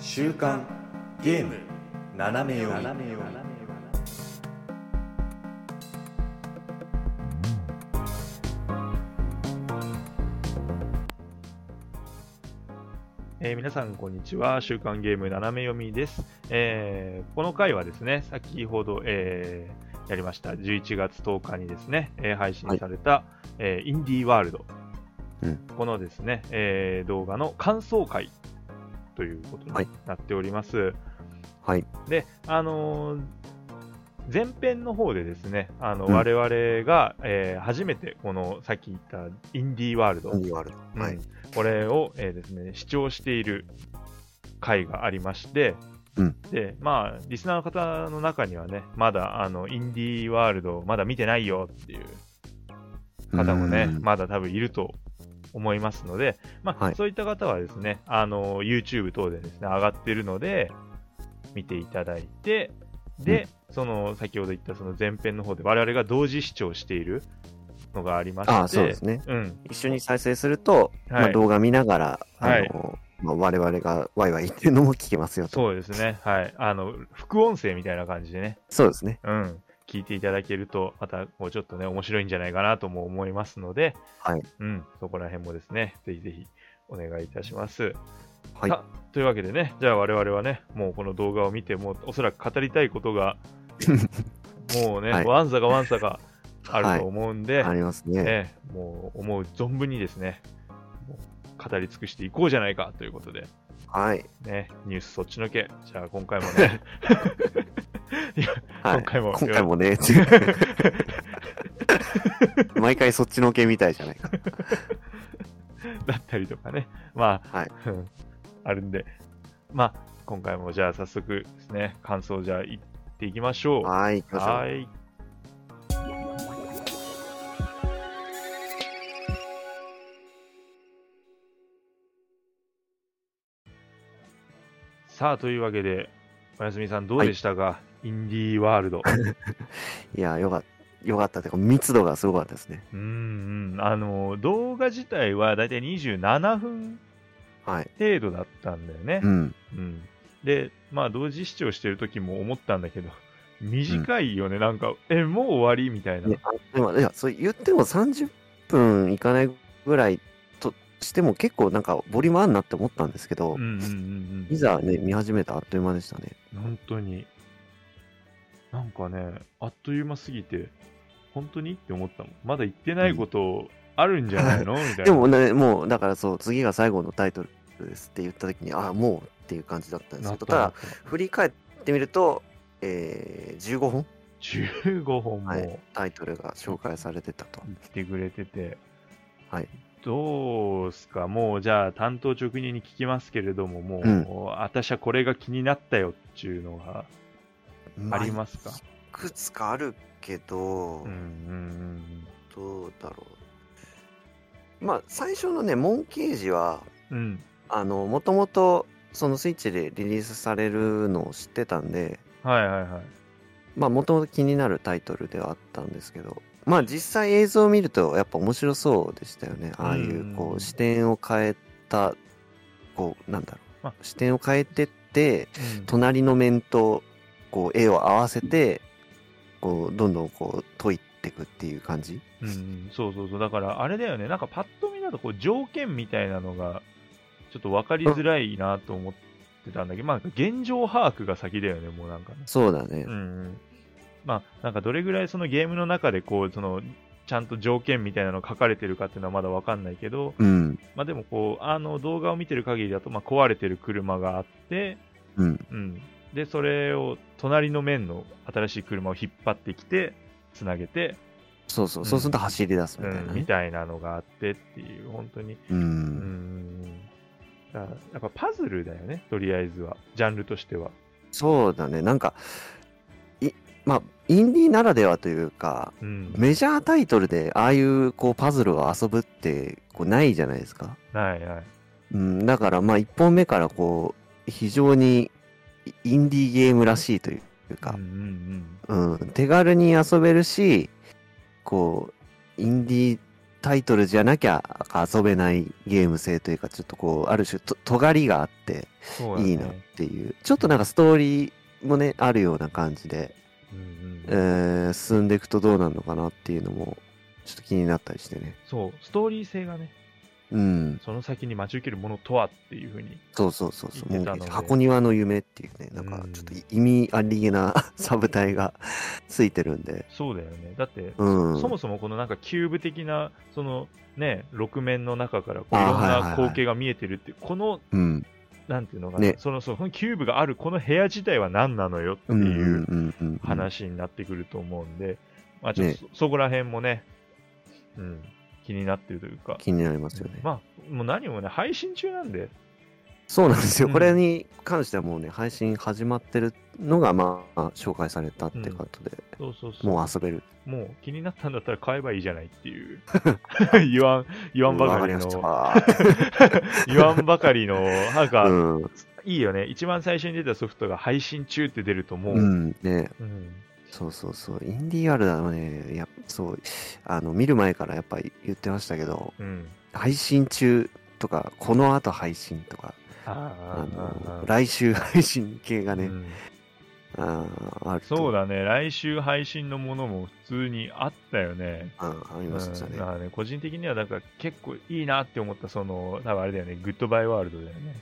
週刊ゲーム斜め読み。えー皆さん、こんにちは。週刊ゲーム斜め読みです。えーこの回はですね、先ほど、えーやりました。11月10日にですね、えー配信された、えーインディーワールド、うん。このですね、えー動画の感想会ということにはいなっております。はい。で、あのー前編の方でですね、あの、うん我々が、えー初めてこのさっき言ったインディーワールド、インディーワールド。はいうん。これを、えーですね、視聴している回がありまして、うんで、まあ、リスナーの方の中にはね、まだ、あの、インディーワールド、まだ見てないよっていう方もね、うんまだ多分いると思いますので、まあ、はいそういった方はですね、あの、YouTube 等でですね、上がってるので、見ていただいて、で、その、先ほど言ったその前編の方で我々が同時視聴しているのがありまして、ああ、そうですね。うん、一緒に再生すると、はいまあ、動画見ながら、はいあの、まあ、我々がワイワイ言ってるのも聞けますよと。そうですね。はい。あの、副音声みたいな感じでね、そうですね。うん、聞いていただけると、また、こう、ちょっとね、面白いんじゃないかなとも思いますので、はい。うん、そこら辺もですね、ぜひぜひお願いいたします。はい。さというわけでね、じゃあ我々はね、もうこの動画を見て、もうおそらく語りたいことが、もうね、はいわんさかわんさかあると思うんで、ありますね。ね、もう思う存分にですね、語り尽くしていこうじゃないかということで、はい。ね、ニュースそっちのけ。じゃあ今回もね、いやはい。今回も今回もね、毎回そっちの系みたいじゃないか。だったりとかね、まあ、はいうんあるんで、まあ、今回もじゃあ早速ですね、感想じゃあ言っていきましょう。はい、行きましょう。はい。さあ、というわけで、おやすみさんどうでしたか、インディーワールド。いや、よかった。よかったというか、密度がすごかったですね。うんうん、あの、動画自体はだいたい27分はい。程度だったんだよねう。ん。うん。で、まあ、同時視聴してる時も思ったんだけど、短いよね、なんか、え、もう終わりみたいな。ね、あでも、いや、そう言っても30分いかないぐらいとしても結構なんかボリュームあるなって思ったんですけど、うんうんうんいざね、見始めたらあっという間でしたね。うん。本当に。なんかね、あっという間すぎて、本当にって思ったもん。まだ言ってないことあるんじゃないの？みたいな。でもね、もうだからそう、次が最後のタイトルですって言った時に、ああ、もうっていう感じだったんですなけど、ただ、振り返ってみると、えー、15本、15本も。はい。言タイトルが紹介されてたと。ってくれてて、はい。どうすか？もうじゃあ担当直入に聞きますけれども、もう、うん。私はこれが気になったよっていうのがありますか、いくつかあるけど、うんうんどうだろう。まあ、最初のね、モンキージは、うんうん。あの、もともと、そのスイッチでリリースされるのを知ってたんで、はいはいはい。まあ、もともと気になるタイトルではあったんですけど、まあ、実際映像を見ると、やっぱ面白そうでしたよね。ああいう、こう視点を変えた、こう、なんだろあう。視点を変えてって、うん隣の面と、こう、絵を合わせて、こう、どんどんこう、解いていくっていう感じ？うんうん、そうそうそう。だから、あれだよね。なんかパッと見だと、こう、条件みたいなのが、ちょっと分かりづらいなと思ってたんだけど、まあ、現状把握が先だよね、もうなんかね。そうだねうん。うん。まあ、なんかどれぐらいそのゲームの中で、こう、その、ちゃんと条件みたいなの書かれてるかっていうのはまだ分かんないけど、うん。まあでもこう、あの動画を見てる限りだと、まあ壊れてる車があって、うん。うん。で、それを隣の面の新しい車を引っ張ってきて、つなげて、そうそう。うんそうすると走り出すみうたいな、ん、みね。たいなのがあってっていう、本当に。う。うんん。だからやっぱパズルだよね、とりあえずは。ジャンルとしては。そうだね。なんか、い、まあ、インディーならではというか、うん。メジャータイトルでああいうこうパズルを遊ぶってこうないじゃないですか。はいはい。うん、だからまあ1本目からこう非常にインディーゲームらしいというか。うん。う、んうん、手軽に遊べるし、こう、インディータイトルじゃなきゃ遊べないゲーム性というか、ちょっとこう、ある種と、尖りがあっていいなっていう、ちょっとなんかストーリーもね、あるような感じで、うんうん。えー進んでいくとどうなるのかなっていうのも、ちょっと気になったりしてね。そう、ストーリー性がね、うん。その先に待ち受けるものとはっていうふうに。そうそうそうそう。もう箱庭の夢っていうね、なんかちょっと意味ありげな サブタイが ついてるんで。そうだよね。だって、うん。そもそもこのなんかキューブ的な、そのね、6面の中からこういあろんな光景が見えてるって、この、うん。なんていうのかな、ねそのそのキューブがあるこの部屋自体は何なのよって。いう。話になってくると思うんで、まあちょっとねそ,、そこら辺もね、うん、気になってるというか、気になりますよね。まあ、もう何もね、配信中なんで、そうなんですよ。うんこれに関してはもうね、配信始まってるのが、まあ、紹介されたってことで、そうそうそう。もう遊べる。もう気になったんだったら買えばいいじゃないっていう。言わん、言わんばかりわの、言わんばかりの、なんか、うん。いいよね。一番最初に出たソフトが配信中って出るともう、うん。ね。うんそうそうそう。インディーアルダはね、やっそう、あの、見る前からやっぱり言ってましたけど、うん。配信中とか、この後配信とか、あああの、来週配信系がね、うんあーあるとそうだね。来週配信のものも普通にあったよね。うんありましたねうんね、個人的には、だから結構いいなって思った、その、多分あれだよね、グッドバイワールドだよね。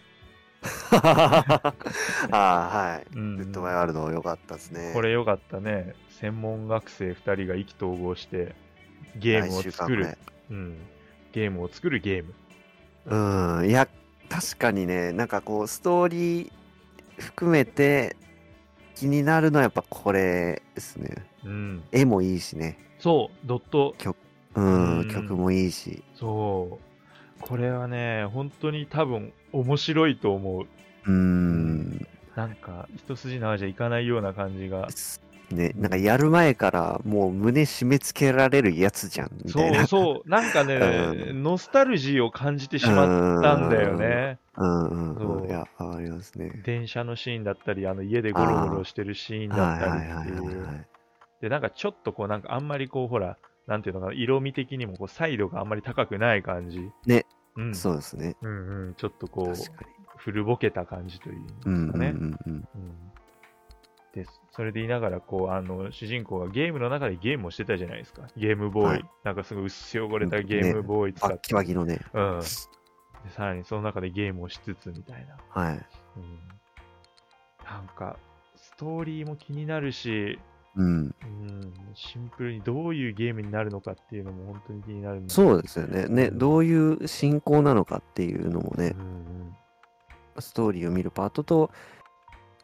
ああ、はい。うんグッドバイワールド良かったですね。これよかったね。専門学生2人が意気投合して、ゲームを作る。うん。ゲームを作るゲーム。うん、いや、確かにね、なんかこう、ストーリー含めて気になるのはやっぱこれですね。うん。絵もいいしね。そう、ドット、うん、うん曲もいいし。そう。これはね、本当に多分面白いと思う。うん、なんか、一筋縄じゃいかないような感じが。ね、なんかやる前からもう胸締め付けられるやつじゃん、みたそういな。そう、なんかね、うノスタルジーを感じてしまったんだよね。うんうんそううん。いや、ありますね。電車のシーンだったり、あの家でゴロゴロしてるシーンだはいったりっていう。で、なんかちょっとこう、なんかあんまりこう、ほら、なんていうのかな、色味的にもこう、サイドがあんまり高くない感じ。ね。うん。そうですね。うんうん。ちょっとこう。古ぼけた感じというんですかうんうんうね。んうん。うんで、それで言いながら、こう、あの、主人公がゲームの中でゲームをしてたじゃないですか。ゲームボーイ。はいなんかすごい薄汚れたゲームボーイ使って。キのね。うん。で、さらにその中でゲームをしつつみたいな。はい。うん。なんか、ストーリーも気になるし、うん。うん、シンプルにどういうゲームになるのかっていうのも本当に気になるんそうですよね。ね、うんどういう進行なのかっていうのもねう、んストーリーを見るパートと、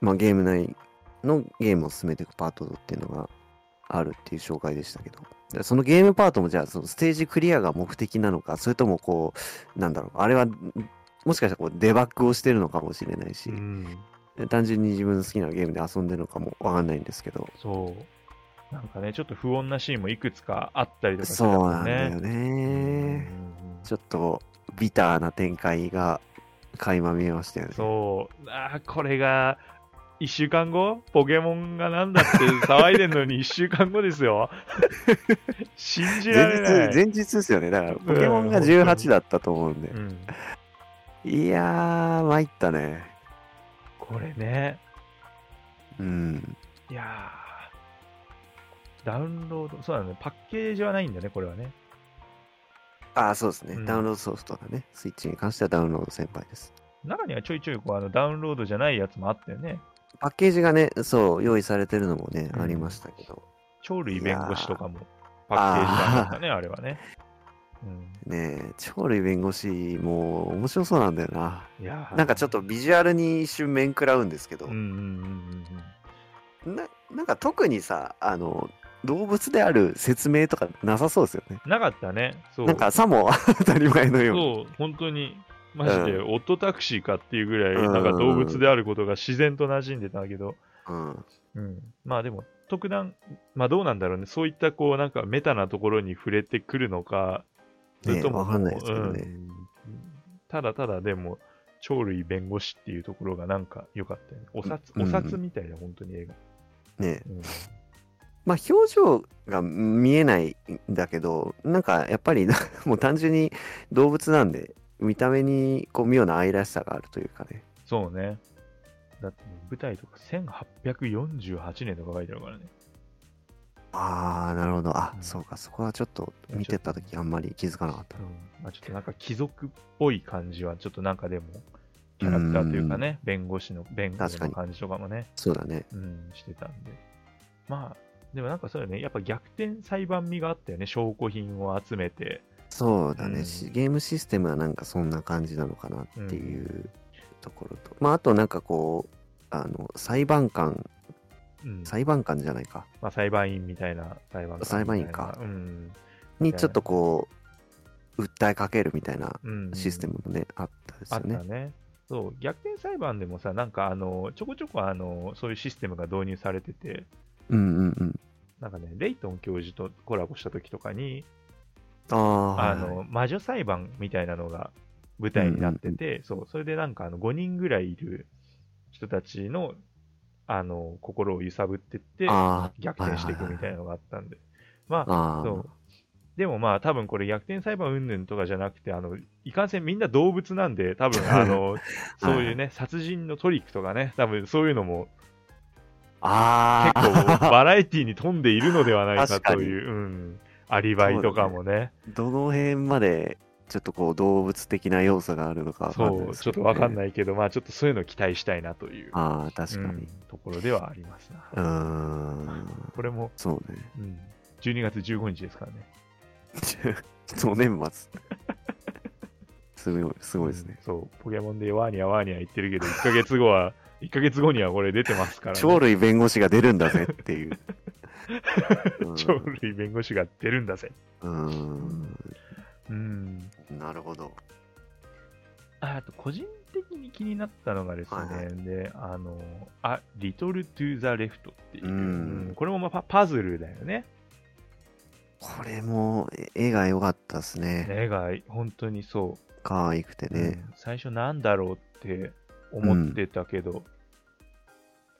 まあ、ゲーム内のゲームを進めていくパートっていうのがあるっていう紹介でしたけど、でそのゲームパートもじゃあそのステージクリアが目的なのか、それともこう、なんだろう、あれはもしかしたらこうデバッグをしてるのかもしれないしう、ん。単純に自分の好きなゲームで遊んでるのかもわかんないんですけど、そう。なんかね、ちょっと不穏なシーンもいくつかあったりとかしてたそう。なんだようんね。ちょっとビターな展開が垣間見えましたよね。そう。あーこれが、1週間後ポケモンがなんだって騒いでんのに1週間後ですよ。信じられない。前日、前日ですよね。だから、ポケモンがうん18だったと思うんで。うん、いやー、参ったね。これね、うん。いやーダウンロード、そうだね、パッケージはないんだね、これはね。ああ、そうですね、うんダウンロードソフトがね、スイッチに関してはダウンロード先輩です。中にはちょいちょいこうあのダウンロードじゃないやつもあったよね。パッケージがね、そう、用意されてるのもね、うんありましたけど。鳥類弁護士とかもパッケージだったね、あれはね。うん、ねえ、鳥類弁護士も面白そうなんだよな。いやーなんかちょっとビジュアルに一瞬面食らうんですけど、うんうんうんうんななんか特にさ、あの、動物である説明とかなさそうですよね。うん。なかったね。そう。なんかさも当たり前のように。そう、本当に、マジで、うオットタクシーかっていうぐらい、うんなんか動物であることが自然と馴染んでたけど、うん。うん。まあでも、特段、まあどうなんだろうね。そういったこう、なんかメタなところに触れてくるのか、それとも、かんないですけどねうんただただでも、鳥類弁護士っていうところがなんか良かったよね。お札、うんお札みたいな、本当に映画。ねうんまあ表情が見えないんだけど、なんかやっぱりもう単純に動物なんで、見た目にこう妙な愛らしさがあるというかね。そうね。だって舞台とか1848年とか書いてあるからね。ああ、なるほど。あ、うん。そうか、そこはちょっと見てたときあんまり気づかなかった。う。ん。まあ、ちょっとなんか貴族っぽい感じは、ちょっとなんかでも、キャラクターというかね、弁護士の、弁護士の感じとかもね、そうだね。うん、してたんで。まあ、でもなんかそうよね、やっぱ逆転裁判味があったよね、証拠品を集めて。そうだね、うん。しゲームシステムはなんかそんな感じなのかなっていうところと、まああとなんかこうあの裁判官うん。裁判官じゃないか。まあ、裁判員みたいな裁判官裁判員か。うん。にちょっとこう訴えかけるみたいなうん。システムもね、あったですあよね。ったね。そう、逆転裁判でもさ、なんかあの、ちょこちょこあの、そういうシステムが導入されてて、うんうんうん。なんかね、レイトン教授とコラボした時とかに、ああはいあの、魔女裁判みたいなのが舞台になってて、そう、それでなんかあの5人ぐらいいる人たちの、あの、心を揺さぶってって、逆転していくみたいなのがあったんで。まあ、そう。でもまあ、多分これ逆転裁判云々とかじゃなくて、あの、いかんせんみんな動物なんで、多分あの、そういうね、殺人のトリックとかね、多分そういうのもあ結あ構バラエティに富んでいるのではないかという、うん、アリバイとかもね、どの辺までちょっとこう動物的な要素があるのかわかんないそう、ちょっとわかんいないけど、まあちょっとそういうのを期待したいなという、ああ確かうんにところではありますな。んこれも、そうねうん、12月15日ですからね。そう年末すごいすごいですねうんそう、ポケモンでワーニャワーニャ言ってるけど、1ヶ月後は、1ヶ月後にはこれ出てますから、ね。鳥類弁護士が出るんだぜっていう。うん鳥類弁護士が出るんだぜ。うーん。うん。なるほど。ああと、個人的に気になったのがですね、はいはいで、あの、あ、リトル・トゥ・ザ・レフトっていう、うんうんこれもまあパパズルだよね。これもえ絵が良かったですね。絵が本当にそ可愛くてう、ね。うん最初なんだろうって思ってたけど、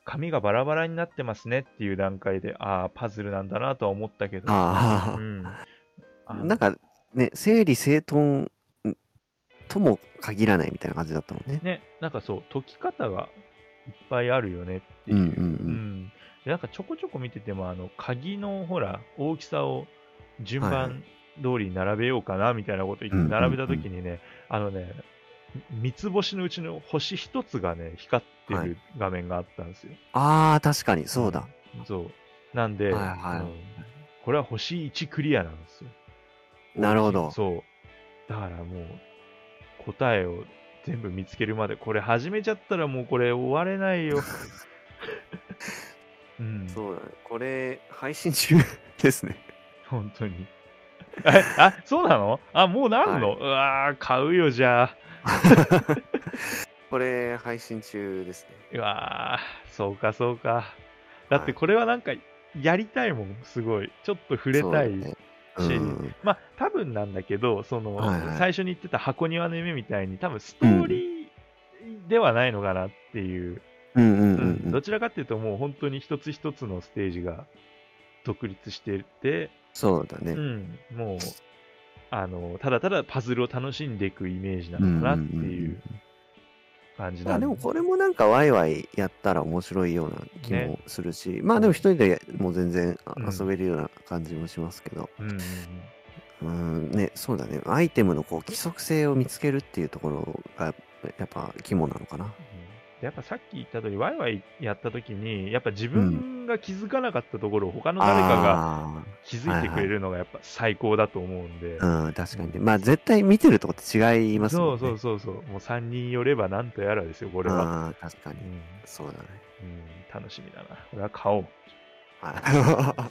紙がバラバラになってますねっていう段階で、ああ、パズルなんだなとは思ったけど、あうん、なんかね、整理整頓とも限らないみたいな感じだったもんね。ね、なんかそう、解き方がいっぱいあるよねっていう。うんうんうんうんでなんかちょこちょこ見てても、あの、鍵のほら、大きさを順番通りに並べようかなみたいなこと言って、並べたときにね、あのね、三つ星のうちの星一つがね、光ってはいる画面があったんですよ。ああ、確かにそうだ。うん。そう。なんで、はいはいうんこれは星1クリアなんですよ。なるほどそう。だからもう、答えを全部見つけるまで、これ始めちゃったらもうこれ終われないよ。うん、そうだね。これ、配信中ですね。本当に。えあ、そうなの？あ、もうなんの、うわー、買うよ、じゃあ。これ、配信中ですね。うわー、そうか、そうか。だってはいこれはなんか、やりたいもん、すごい。ちょっと触れたい。ねしうん。まあ、多分なんだけど、その、はいはい。最初に言ってた箱庭の夢みたいに、多分ストーリーではないのかなっていう、うんうんうんうん。うん。どちらかっていうと、もう本当に一つ一つのステージが独立してて、そうだね。うん、もう、あの、ただただパズルを楽しんでいくイメージなのかなっていう感じまあなんでもこれもなんかワイワイやったら面白いような気もするし、まあでも一人でも全然遊べるような感じもしますけど、うんうん。うん、ね、そうだね、アイテムのこう規則性を見つけるっていうところがやっぱ肝なのかな。やっぱさっき言った通り、ワイワイやった時に、やっぱ自分が気づかなかったところを他の誰かがあ気づいてくれるのがやっぱ最高だと思うんで。あー、うん、確かにね。まあ絶対見てるとこって違いますもんね。そうそうそうそう。もう3人寄ればなんとやらですよ、これは。ああ、確かに。うんそうだね。うん、楽しみだな。これは買おう。は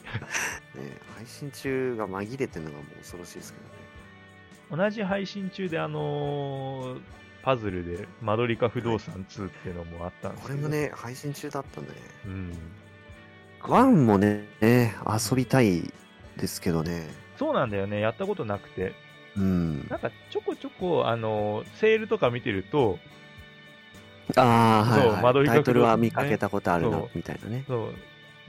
い。ね、配信中が紛れてるのがもう恐ろしいですけどね。同じ配信中で、あのーパズルでマドリカ不動産2っていうのもあったんですこれもね、配信中だったんだね。うん、ワンもね、ね遊びたいですけどね。そうなんだよね、やったことなくて、うん。なんかちょこちょこ、あのーセールとか見てると、ああ、はい、はい。そう間取りタイトルは見かけたことあるなみたいなね。そう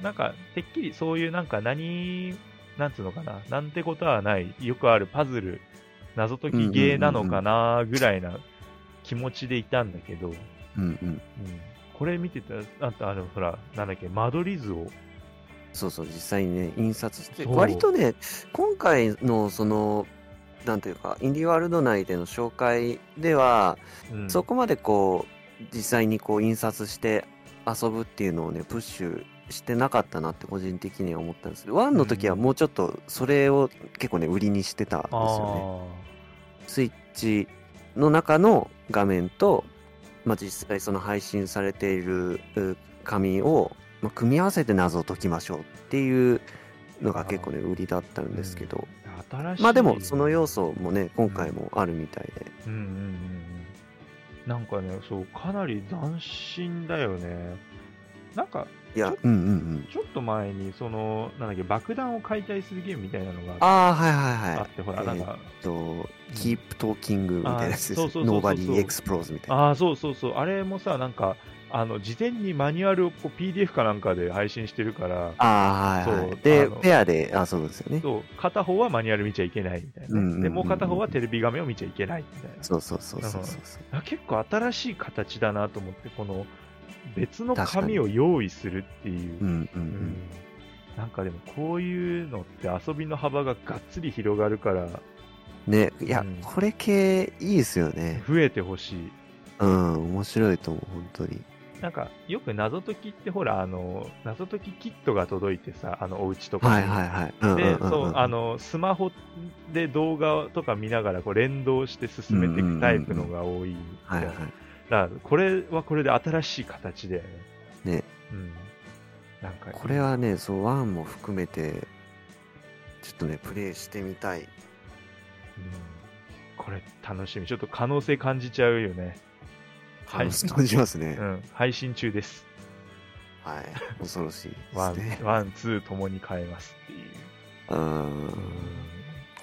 なんか、てっきりそういうなんか何、なんつうのかな、なんてことはない、よくあるパズル、謎解きゲーなのかな、ぐらいな気持ちでいたんだけど、うんうん。うん、これ見てたら、あとあの、ほら、なんだっけ、間取り図を、そうそう、実際にね、印刷して、そう。割とね、今回のその、なんというか、インディーワールド内での紹介では、うん。そこまでこう、実際にこう印刷して遊ぶっていうのをね、プッシュしてなかったなって個人的には思ったんですけど、1の時はもうちょっとそれを結構ね、売りにしてたんですよね。スイッチの中の画面と、まあ、実際その配信されているう紙を、まあ、組み合わせて謎を解きましょうっていうのが結構ね、売りだったんですけど、新しい。まあでもその要素もね、今回もあるみたいで。うんうんうんうん。なんかね、そう、かなり斬新だよね。なんか、いやちょ、うんうんうん。ちょっと前に、その、なんだっけ、爆弾を解体するゲームみたいなのがああ、はいはいはい。あって、ほら、なんか、えっと、Keep Talking みたいなやつですあーそうそうそうそう Nobody Explodes みたいな。ああ、そうそうそう、あれもさ、なんか、あの、事前にマニュアルをこう PDF かなんかで配信してるから、ああ、はいはそうい。でペアで、あそうですよね。そう片方はマニュアル見ちゃいけないみたいなね、うんうんうんうんで、もう片方はテレビ画面を見ちゃいけないみたいな。そうそうそうそうそう。あ結構新しい形だなと思って、この別の紙を用意するっていう。うんうんううんん。なんかでもこういうのって遊びの幅ががっつり広がるからね、いや、うんこれ系いいですよね。増えてほしい。うん、面白いと思う、本当に。なんかよく謎解きってほら、あの、謎解きキットが届いてさ、あのお家とかに。はいはいはい。うんうんで、うんうんそう、あ、の、スマホで動画とか見ながらこう連動して進めていくタイプのが多い。はいはい。だからこれはこれで新しい形だよね。ね。うん。なんか、これはね、そう、ワンも含めて、ちょっとね、プレイしてみたい。うんこれ楽しみ。ちょっと可能性感じちゃうよね。はい。感じますねう。ん。配信中です。はい。恐ろしいでワンすね、。 One、Two ともに買えますっていう。うん。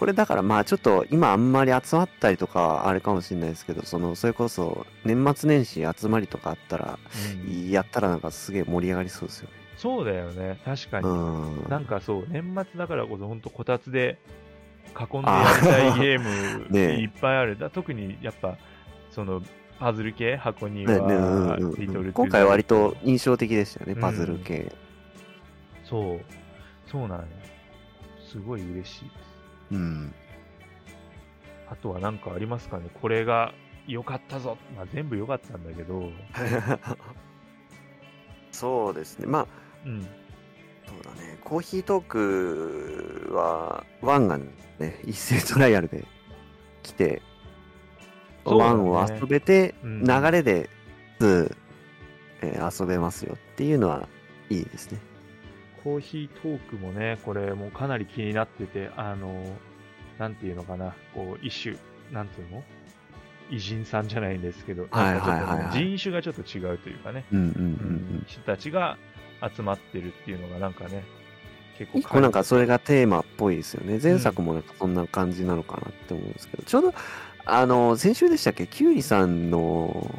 これだからまあちょっと今あんまり集まったりとかあれかもしれないですけど、その、それこそ年末年始集まりとかあったら、うんやったらなんかすげえ盛り上がりそうですよね。そうだよね。確かに。うん。なんかそう、年末だからこそ、本当こたつで囲んでやりたいゲーム いっぱいある。だ特にやっぱ、その、パズル系、箱庭、ねねうんうんうんリトルトゥ今回は割と印象的でしたよね、うんパズル系。そう、そうなんよ。すごい嬉しいです。うん。あとは何かありますかね？これが良かったぞ。まあ全部良かったんだけど、そうですね。まあ、うん。そうだね。コーヒートークは、ワンがね、一斉トライアルで来て、ワンを遊べて、うん流れで、2、えー遊べますよっていうのはいいですね。コーヒートークもね、これもうかなり気になってて、あの、なんていうのかな、こう、一種、なんていうの？偉人さんじゃないんですけど、はいはいはいはい。人種がちょっと違うというかね、うんうんうんううん。ん。人たちが集まってるっていうのがなんかね、結構一個なんかそれがテーマっぽいですよね。前作もなんかそんな感じなのかなって思うんですけど、ちょうど、あの、先週でしたっけ、キュウリさんの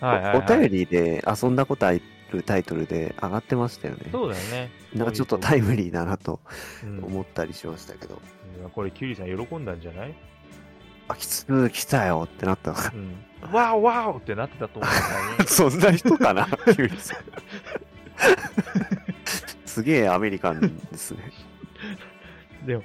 はいはいはい。お便りで遊んだことあるタイトルで上がってましたよね。そうだよね。なんかちょっとタイムリーだなとうん思ったりしましたけど、いやこれ、キュウリさん喜んだんじゃない？あ、きつー来たよってなったのかうん。わおわおってなってたと思うんだよね そんな人かな、キュウリさん。すげえアメリカンですね。でも、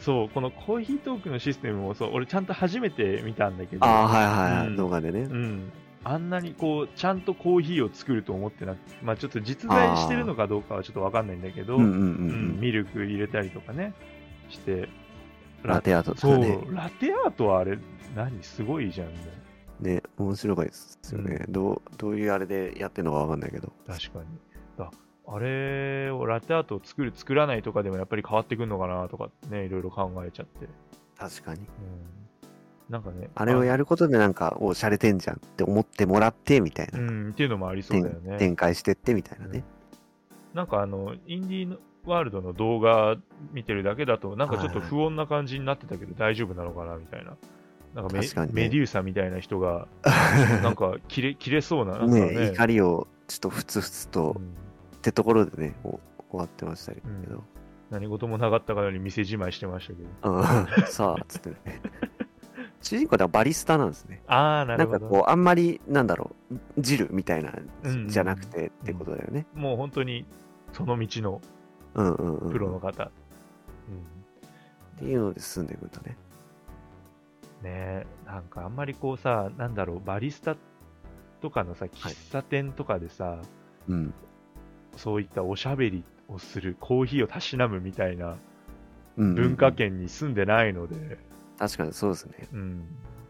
そう、このコーヒートークのシステムもそう、俺ちゃんと初めて見たんだけど、ああ、はいはいはい、うん動画でねう。ん。あんなにこう、ちゃんとコーヒーを作ると思ってなくて、まあちょっと実在してるのかどうかはちょっとわかんないんだけど、うんうんうんうんうん。ミルク入れたりとかね、して、ラテアートとそう、かね。ラテアートはあれ、何？すごいじゃん、もう。ね、面白いですよね。どう、どういうあれでやってるのかわかんないけど。確かに。だあれをラテアートを作る、作らないとかでもやっぱり変わってくるのかなとかね、いろいろ考えちゃって。確かに。うん。なんかね。あれをやることでなんか、おしゃれてんじゃんって思ってもらってみたいな。うん、っていうのもありそうだよね。展開してってみたいなね。なんかあの、インディーワールドの動画見てるだけだと、なんかちょっと不穏な感じになってたけど、大丈夫なのかなみたいな。なんかメ確かにねメデューサみたいな人が、なんか切れ切れそうな、なねね。怒りをちょっとふつふつとうんってところでね、お終わってましたけど。うん何事もなかったかのように店じまいしてましたけど。うん、さあ、つってね。主人公ではバリスタなんですね。ああ、なるほど。なんかこう、あんまり、なんだろう、汁みたいなうんじゃなくてってことだよね。もう本当にその道のうんうんうん。プロの方。うんっていうので進んでいくんだね。ねえなんかあんまりこうさ、なんだろう、バリスタとかのさ、喫茶店とかでさ、うん。そういったおしゃべりをする、コーヒーをたしなむみたいなうんうんうん文化圏に住んでないので、確かにそうですね。うん、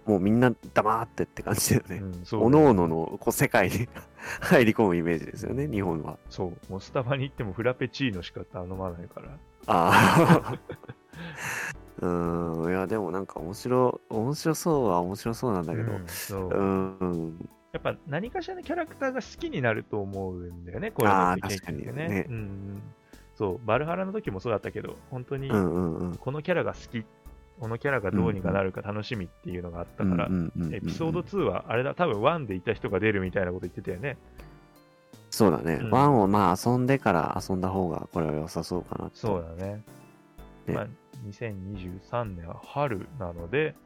もうみんな黙ってって感じだよね。うん、そうおのおののこう世界に 入り込むイメージですよね、日本は。そう、もうスタバに行ってもフラペチーノしか頼まないから。ああ。うーん、いや、でもなんか面白、面白そうは面白そうなんだけど。うんそううーん、やっぱ何かしらのキャラクターが好きになると思うんだよね、こういうのって結局確かにねうんうん。そう、バルハラの時もそうだったけど、本当に。このキャラが好き、このキャラがどうにかなるか楽しみっていうのがあったから、うんうんうんうんエピソード2はあれだ、多分1でいた人が出るみたいなこと言ってたよね。そうだね。うんワンをまあ遊んでから遊んだ方がこれは良さそうかなと。そうだね。ねまあ、2023年は春なので、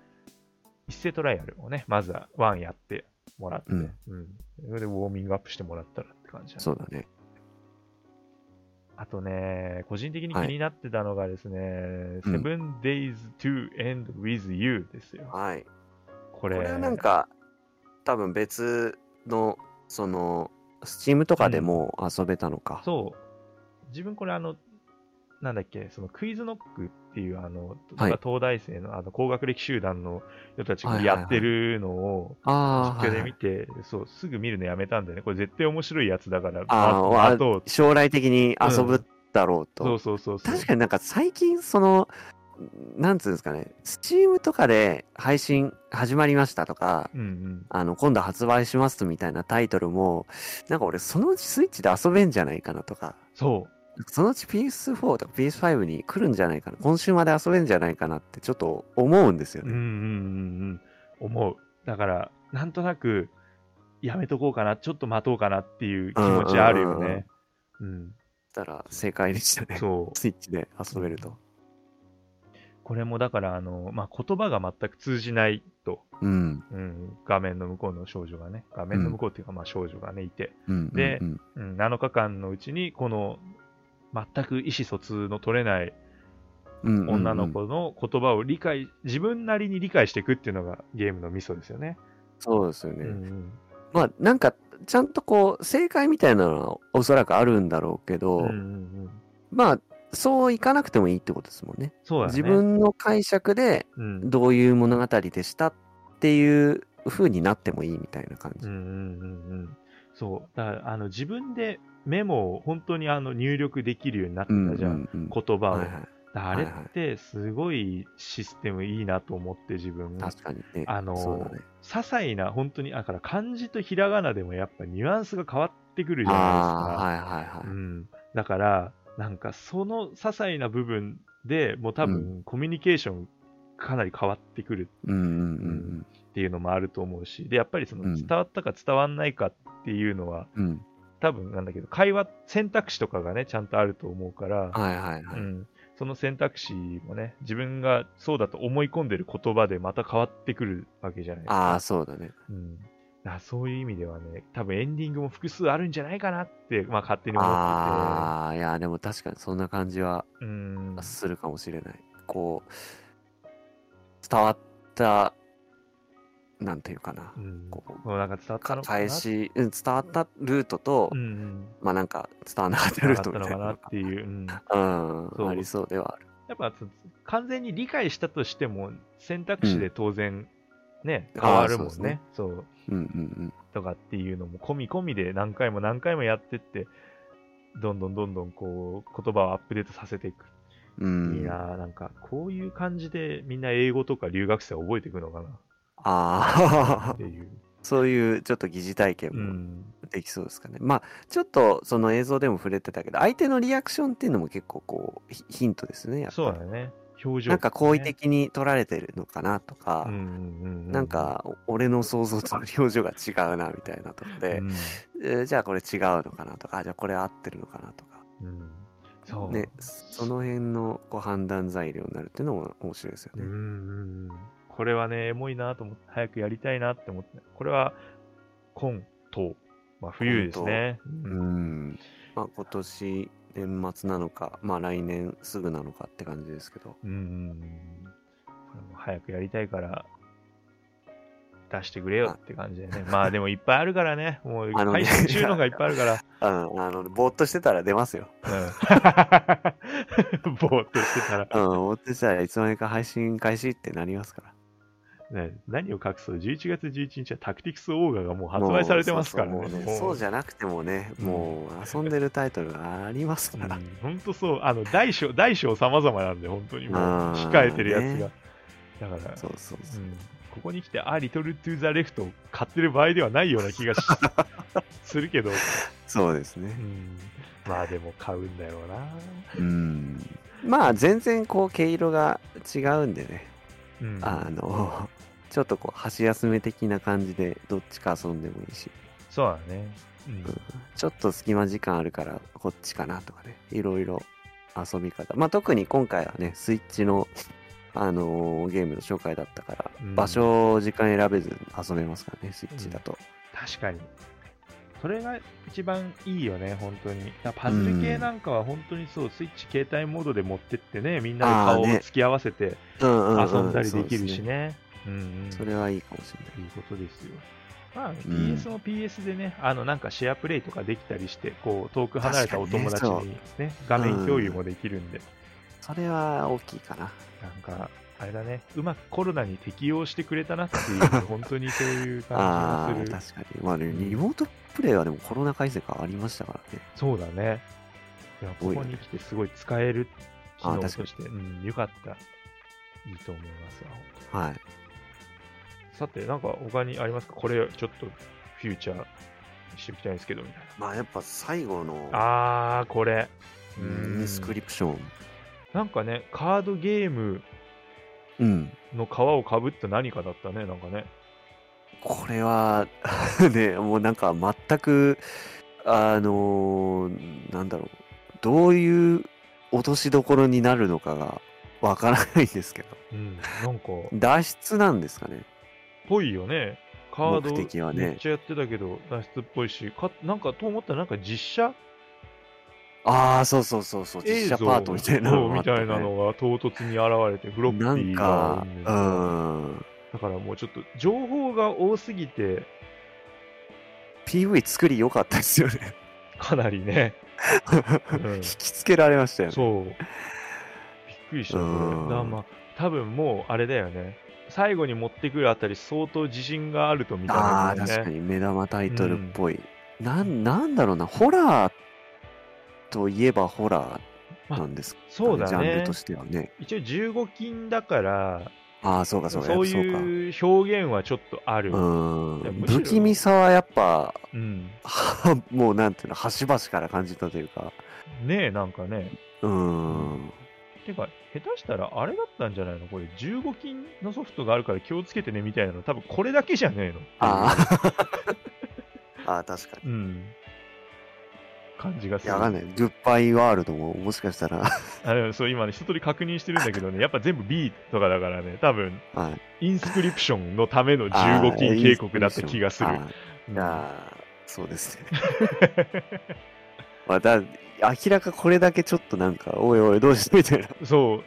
一斉トライアルをね、まずは1やってもらって、うんそれでウォーミングアップしてもらったらって感じだねそうだね。あとね、個人的に気はいになってたのがですね、うん Seven Days to End with You ですよ。はい。これ、これはなんか、多分別の、その、スチームとかでも遊べたのか。そう、自分これあの、なんだっけ、そのクイズノックっていう、あの、はい東大生のあの高学歴集団の人たちがやってるのを、ああ、実況はいはいで見て、そう、すぐ見るのやめたんだよね。これ絶対面白いやつだから、あーま待とう。将来的に遊ぶだろうと。そうそうそうそう。確かになんか最近その、なんつうんですかね、スチームとかで配信始まりましたとか、うんうん。あの、今度発売しますみたいなタイトルも、なんか俺そのうちスイッチで遊べんじゃないかなとか、そう。そのうち PS4 とか PS5 に来るんじゃないかな、今週まで遊べんじゃないかなってちょっと思うんですよね。うんうんうんうん。思う。だから、なんとなく、やめとこうかな、ちょっと待とうかなっていう気持ちあるよね。うん。たら正解でしたね。そう。スイッチで遊べると。これもだから、あの、まあ、言葉が全く通じないと、うん。うん、画面の向こうの少女がね、画面の向こうっていうか、まあ、少女がね、いて、うん。でうんうん、7日間のうちに、この、全く意思疎通の取れないうんうん女の子の言葉を理解、自分なりに理解していくっていうのがゲームのミソですよね。そうですよね。うんまあなんかちゃんとこう正解みたいなのはおそらくあるんだろうけど、うんうんうんまあそういかなくてもいいってことですもんね。そうだね。自分の解釈でうん、どういう物語でしたっていう風になってもいいみたいな感じ。うんうんうんうん。そう。だから、あの、自分でメモを本当にあの入力できるようになってたじゃん。んうん言葉を。はいはい、あれってすごいシステムいいなと思って自分。確かにね。あのね。些細な、本当に、だから漢字とひらがなでもやっぱニュアンスが変わってくるじゃないですか。はいはいはい。うん、だから、なんかその些細な部分でもう多分コミュニケーションかなり変わってくるうんうんうんっていうのもあると思うし、で、やっぱりそのうん伝わったか伝わんないかっていうのは、うん。うん。多分なんだけど、会話、選択肢とかがね、ちゃんとあると思うから、はいはいはい。うん、その選択肢もね、自分がそうだと思い込んでる言葉でまた変わってくるわけじゃないですか。ああ、そうだね。うん、だそういう意味ではね、多分エンディングも複数あるんじゃないかなって、まあ勝手に思ってああ、いや、でも確かにそんな感じはするかもしれない。こう、伝わった、なんていうかな。うん、こうなんか伝わったの返し、うん、伝わったルートと、うんうん、まあなんか伝わらなかったルートみたいなのかなっていう、うん、ううん、ありそうではある。やっぱつ完全に理解したとしても、選択肢で当然、ね、うん変わるもんあーそうですねね。そううんうんとかっていうのも込み込みで何回も何回もやってって、どんどんどんどんこう言葉をアップデートさせていく。うん。うん。いいなぁなんかこういう感じでみんな英語とか留学生は覚えていくのかなああって、いう。そういうちょっと疑似体験もうん。できそうですかね。まあ、ちょっとその映像でも触れてたけど、相手のリアクションっていうのも結構こう、ヒヒントですね。やっぱりそうだね。表情、なんか好意的に取られてるのかなとか、うんうんうんうなん、かお俺の想像と表情が違うなみたいなとかで、うんえーじゃあこれ違うのかなとか、あじゃあこれ合ってるのかなとか。うんそう。ね、その辺のこう判断材料になるっていうのも面白いですよね。うんうんうん。これはね、エモいなと思って、早くやりたいなって思って、これは、今、冬、まあ、冬ですね。ううんん。まあ今年年末なのか、まあ来年すぐなのかって感じですけど。うん早くやりたいから、出してくれよって感じでね。まあでもいっぱいあるからね。もうあのね配信中のがいっぱいあるから。うん、あの、ぼーっとしてたら出ますよ。うん。ぼーっとしてたら。うん、ぼーっとしたらいつの間にか配信開始ってなりますから。ね、何を隠そう、11月11日はタクティクスオーガがもう発売されてますからね。そうそうねそうじゃなくてもね、うんもう遊んでるタイトルがありますから。本当そう、あの大小、大小様々なんで、本当にもう控えてるやつが。ねだから、そうそうそうう。ん、ここに来て、あ、リトル・トゥ・ザ・レフトを買ってる場合ではないような気がし するけど、そうですね。うん、まあでも買うんだろうな。うん。まあ全然こう毛色が違うんでね。うん、あの、ちょっとこう箸休め的な感じでどっちか遊んでもいいし、そうだね。うんちょっと隙間時間あるからこっちかなとかね、いろいろ遊び方。まあ特に今回はね、スイッチの、あのーゲームの紹介だったから、うん場所、時間選べず遊べますからね、スイッチだと。確かに。それが一番いいよね、本当に。パズル系なんかは本当にそう、スイッチ携帯モードで持ってってね、みんなで顔を突き合わせてうんうん、遊んだりできるしね。うんうん。それはいいかもしれない。いいことですよ。まあ、ん PS も PS でね、あの、なんかシェアプレイとかできたりして、こう、遠く離れたお友達ににね、画面共有もできるんで、それは大きいかな。なんか、あれだね、うまくコロナに適応してくれたなっていう、本当にそういう感じがする。確かに。まあね、リモートプレイはでもコロナ回線がありましたからね。そうだね。いや、ここに来てすごい使える機能として、うん、よかった。いいと思いますわ。はい。さて、なんか他にありますか？これ、ちょっとフューチャーしてみたいんですけど、みたいまあやっぱ最後のな。あー、これ。インスクリプション。なんかね、カードゲームうん。の皮をかぶった何かだったね、なんかね。これは、ね、もうなんか全く、あのーなんだろう、どういう落としどころになるのかがわからないんですけど、うん、なんか、脱出なんですかね。ぽいよね。カード目的はねめっちゃやってたけど、脱出っぽいし、かなんかと思ったらなんか実写？ああ、そうそうそうそう、実写パートみたいなのそうみたねいなのが唐突に現れて、フロッピーがかうん、うん、だからもうちょっと情報が多すぎて、PV 作り良かったですよね。かなりね、うん引きつけられましたよね。そう。びっくりした、これ。うんだまあ、多分もうあれだよね。最後に持ってくるあたり相当自信があるとみたなのね。確かに目玉タイトルっぽい。なん、なんだろうな、ホラーといえばホラーなんですか、ねそうだねジャンルと。してはね。一応15金だから、ああ、そうか、そうか、そう。いう表現はちょっとある。うん不気味さはやっぱ、うん。は もうなんていうの、端々から感じたというか、ねえ、なんかね。うん、てか、下手したらあれだったんじゃないの？これ15金のソフトがあるから気をつけてねみたいなの、多分これだけじゃねえのああ、あ あ、確かに。うん。感じがする。いや、わかんない。グッバイワールドももしかしたら、あでもそう今ね、一通り確認してるんだけどね、やっぱ全部 B とかだからね、多分はい。インスクリプションのためのあー15金警告だった気がする。あうんそうですね。まあ、だ明らかこれだけちょっとなんか、おいおい、どうしてみたいな、そう、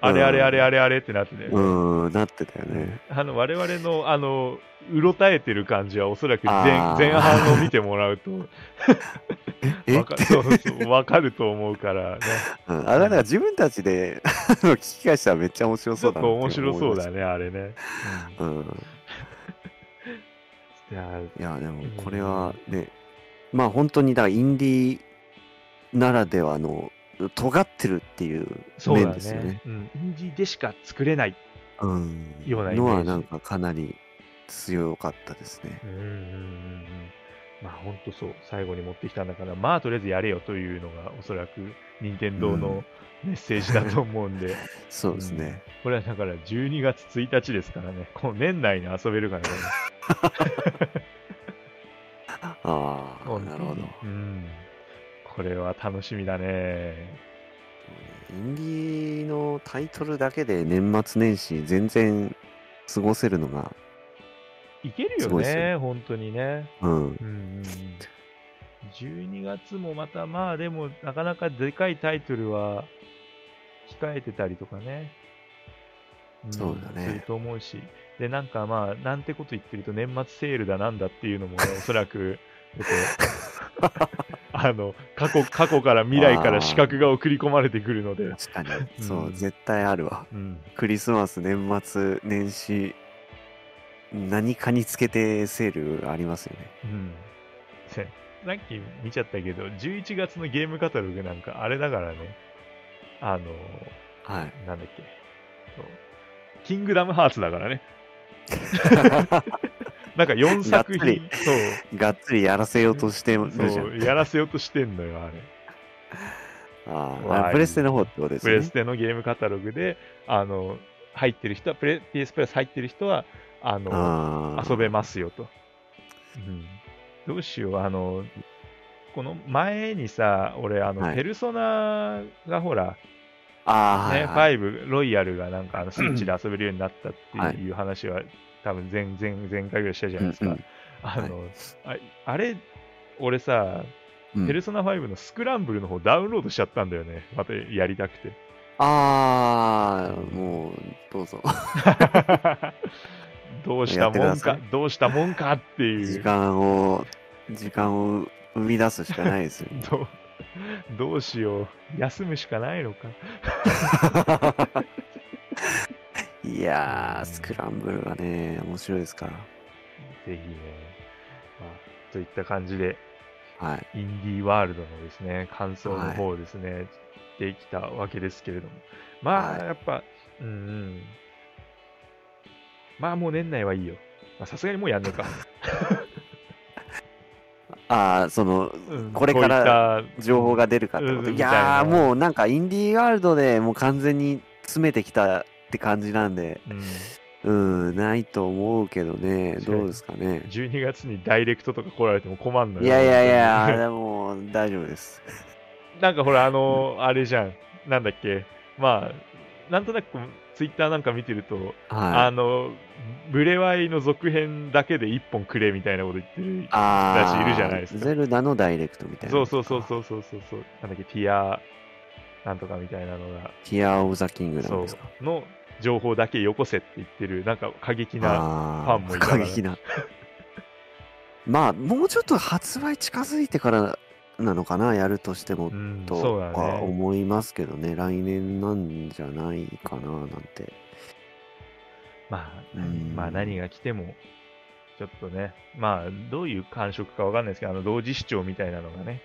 あれあれあれあれあれってなってね、うん、なってたよね。あの我々のあのうろたえてる感じはおそらく前あー。前半を見てもらうと。えわかそうそうわかると思うからね、うん、あれなんか自分たちであの聞き返したらめっちゃ面白ちょっそうだなと面白そうね。だね、あれね。うん。うん。いやいや、でもこれはね、まあ本当にだからインディーならではの尖ってるっていうそうだ面ですよね。。ねうん、インディーでしか作れない。うん。ようなイメージのはなんかかなり強かったですね。うんうんうんうんまあ本当そう、最後に持ってきたんだから、まあとりあえずやれよというのがおそらく任天堂のメッセージだと思うんで、そうですね。これはだから12月1日ですからね、この年内に遊べるからね。ああ、なるほど。うん。これは楽しみだね。インディーのタイトルだけで年末年始全然過ごせるのが、いけるよね、本当にね。うん。うんうんうん。12月もまたまあでもなかなかでかいタイトルは控えてたりとかね。んそうだねすると思うし。で、なんかまあ、なんてこと言ってると年末セールだなんだっていうのもね、おそらく、えっと あの、過去、過去から未来から視覚が送り込まれてくるので、確かに。そう、うん絶対あるわ。うん。クリスマス、年末、年始、何かにつけてセールありますよね。うん。せさっき見ちゃったけど、11月のゲームカタログなんかあれだからね、あの、はい。なんだっけ、キングダムハーツだからね。なんか4作がっつり品、そう、がっつりやらせようとしてるじゃ。そうんやらせようとしてんのよ、あれ。あわあ、プレステの方ってことですね。プレステのゲームカタログで、あの、入ってる人は、プレ PS プラス入ってる人は、あの、あー遊べますよと。うん、どうしよう、あの、この前にさ、俺、あの、はいペルソナがほら、あー、ね、はいはい、5ロイヤルがなんかあのスイッチで遊べるようになったっていう話は、多分前前前回ぐらいしたじゃないですか。うんうんあの、ああれ、俺さ、うんペルソナ5のスクランブルの方ダウンロードしちゃったんだよね。またやりたくて。ああ、もう、どうぞ。どうしたもんかどうしたもんかってい時う。間を、時間を生み出すしかないですよ、ね。どうどうしよう。休むしかないのか。いやー、スクランブルはね、面白いですから。ぜひね。まあ、といった感じで、はい。インディーワールドのですね、感想の方をですね、できたわけですけれども。まあ、はいやっぱ、うんうん。まあ、もう年内はいいよ。まあさすがにもうやんのか。ああ、その、うんこれから情報が出るかってこと。いいなやー、もうなんか、インディーワールドでもう完全に詰めてきたって感じなんで、うん、うん、ないと思うけどね、どうですかね。12月にダイレクトとか来られても困んのよ。いやいやいや、本当にでも大丈夫です。なんかほら、あのあれじゃん。なんだっけ。まあ、なんとなくツイッターなんか見てると、あはい。の、ブレワイの続編だけで1本くれみたいなこと言ってる。あだしいるじゃないですかゼルダのダイレクトみたいな。そうそうそうそうそうそう。なんだっけ、ティアなんとかみたいなのが、ティア・オブ・ザ・キングダそうムですか。の情報だけよこせって言ってる、なんか過激な、あファンもいた過激な。まあ、もうちょっと発売近づいてからなのかな、やるとしてもう、ん、とはね。思いますけどね、来年なんじゃないかな、なんて。まあ、うん。まあ何が来ても、ちょっとね、まあ、どういう感触かわかんないですけど、あの、同時視聴みたいなのがね、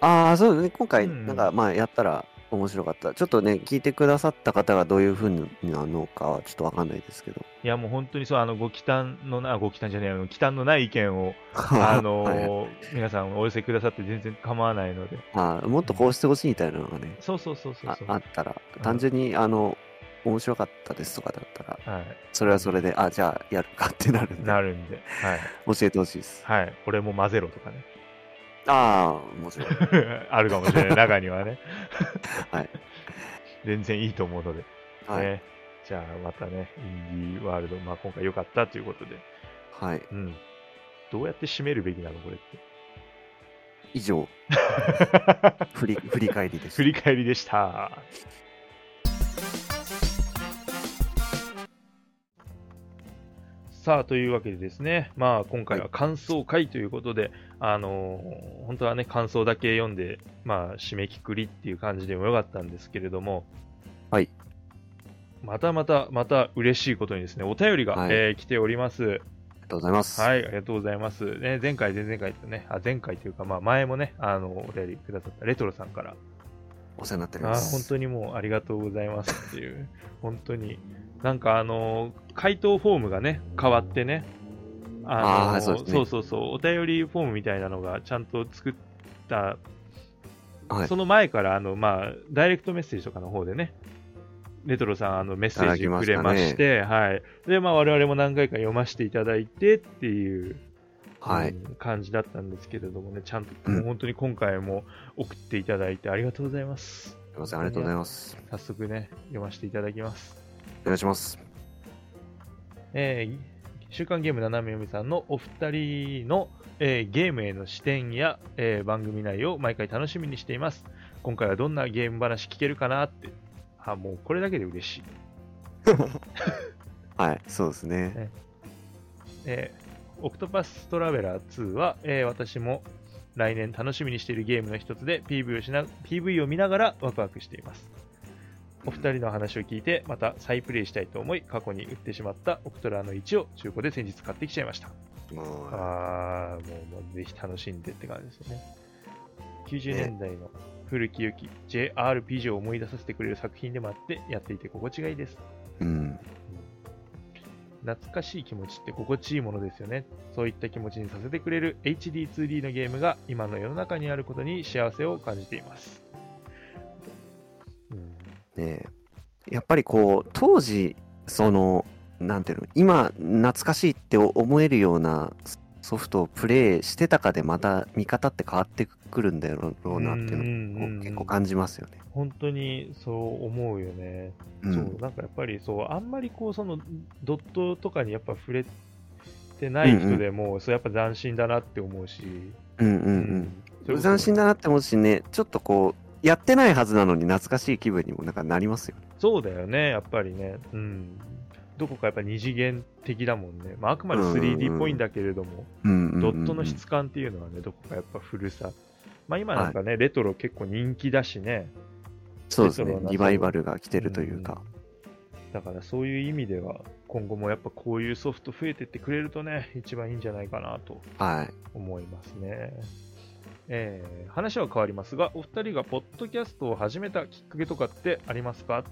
ああ、そうですね、今回、うん。なんか、まあ、やったら面白かった。ちょっとね、聞いてくださった方がどういう風なのかはちょっとわかんないですけど。いやもう本当にそう、あの、ご忌憚のな、ご忌憚じゃない、あの、忌憚のない意見を、あのはいー皆さんお寄せくださって全然構わないので、あーもっとこうしてほしいみたいなのがね、そうそうそうそうあそう。あったら、単純に、あの、面白かったですとかだったら、はい。それはそれで、あ、じゃあやるかってなるんで、なるんで、はい。教えてほしいです。はい。俺も混ぜろとかね。ああ、もちろん。あるかもしれない、中にはね。はい。全然いいと思うので。はい。ね。じゃあまたね、インディーワールド、まあ今回良かったということで。はい。うん。どうやって締めるべきなのこれって。以上、振り、振り返りでした振。り返りでした。さあ、というわけでですね、まあ今回は感想会ということで、あのー本当はね、感想だけ読んで、まあ締めくくりっていう感じでもよかったんですけれども、はい。またまた、また嬉しいことにですね、お便りが、はいえー来ております。ありがとうございます。はい、ありがとうございます。ね、前回、前々回とね、あ前回というか、まあ、前もね、あの、お便りくださったレトロさんから、お世話になっておりあます。本当にもうありがとうございますっていう、本当に、なんかあの、回答フォームがね、変わってね、あのあーはいそうねそうそうそう、お便りフォームみたいなのがちゃんと作った、はいその前から、あの、まあ、ダイレクトメッセージとかの方でね、レトロさん、あの、メッセージくれきましたねはい。で、まあ、我々も何回か読ませていただいてっていう、はい。うん感じだったんですけれどもね、ちゃんと、うん本当に今回も送っていただいてありがとうございます。すいません、ありがとうございます。早速ね、読ませていただきます。お願いします。えー週刊ゲーム斜め読みさんのお二人の、えーゲームへの視点や、えー番組内容を毎回楽しみにしています。今回はどんなゲーム話聞けるかなって。あ、もうこれだけで嬉しい。はい、そうですね。えーオクトパストラベラー2は、えー私も来年楽しみにしているゲームの一つで PV をしな PV を見ながらワクワクしています。お二人の話を聞いて、また再プレイしたいと思い、過去に売ってしまったオクトラの1を中古で先日買ってきちゃいました。ああ、もうぜひ楽しんでって感じですよね。90年代の古き良き JRPG を思い出させてくれる作品でもあって、やっていて心地がいいです。うん。懐かしい気持ちって心地いいものですよね。そういった気持ちにさせてくれる HD2D のゲームが今の世の中にあることに幸せを感じています。うん、ねえやっぱりこう、当時、その、なんていうの、今、懐かしいって思えるようなソフトをプレイしてたかで、また見方って変わってくるんだろうなっていうのを結構感じますよね。本当にそう思うよね。うんそうなんかやっぱりそうあんまりこうそのドットとかにやっぱ触れてない人でも、そうやっぱ斬新だなって思うし、うんうんううん。それこそ斬新だなって思うしね、ちょっとこう、やってないはずなのに懐かしい気分にもなんかなりますよね。そうだよね、やっぱりね。うん。どこかやっぱ二次元的だもんね。まあ、あくまでうんうんうん 3D っぽいんだけれども、ドットの質感っていうのはね、どこかやっぱ古さ。まあ今なんかね、レトロ結構人気だしね。そうですねリバイバルが来てるというか。うんだからそういう意味では、今後もやっぱこういうソフト増えてってくれるとね、一番いいんじゃないかなとはい。思いますね。えー話は変わりますが、お二人がポッドキャストを始めたきっかけとかってありますか、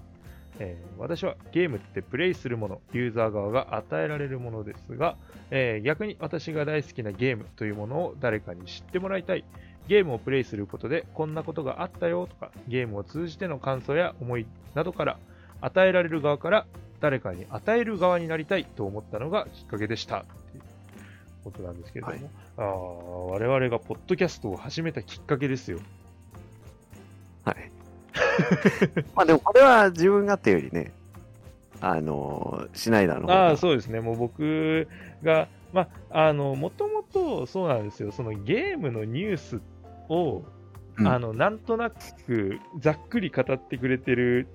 えー私はゲームってプレイするもの、ユーザー側が与えられるものですが、えー逆に私が大好きなゲームというものを誰かに知ってもらいたい。ゲームをプレイすることでこんなことがあったよとか、ゲームを通じての感想や思いなどから、与えられる側から誰かに与える側になりたいと思ったのがきっかけでした。っていうことなんですけれども、はいあー我々がポッドキャストを始めたきっかけですよ。はい。まあでもこれは自分がっていうよりね、あのーシュナイダーああ、そうですね。もう僕が、まあ、あの、もともとそうなんですよ。そのゲームのニュースを、うんあの、なんとなくざっくり語ってくれてる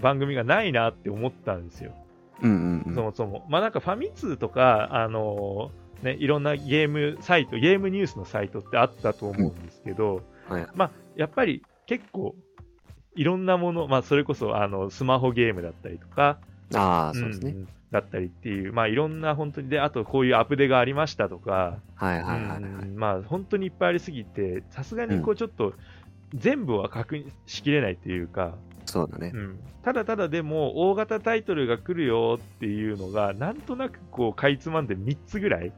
番組がないなって思ったんですよ。うんうんうんそもそも。まあなんかファミ通とか、あのね、いろんなゲームサイト、ゲームニュースのサイトってあったと思うんですけど、はいまあやっぱり結構いろんなもの、まあそれこそあのスマホゲームだったりとか、ああ、そうですね。んんだったりっていう、まあいろんな本当に、で、あとこういうアップデがありましたとか、はいはいはいはい。うんまあ本当にいっぱいありすぎて、さすがにこうちょっと全部は確認しきれないっていうか、そうだねう。ん、ただただでも大型タイトルが来るよっていうのがなんとなくこうかいつまんで3つぐらい、